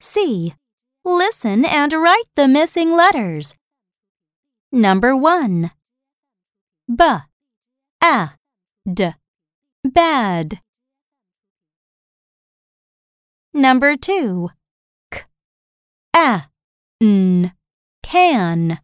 C. Listen and write the missing letters. Number 1. B. A. D. Bad. Number 2. K. A. N. Can.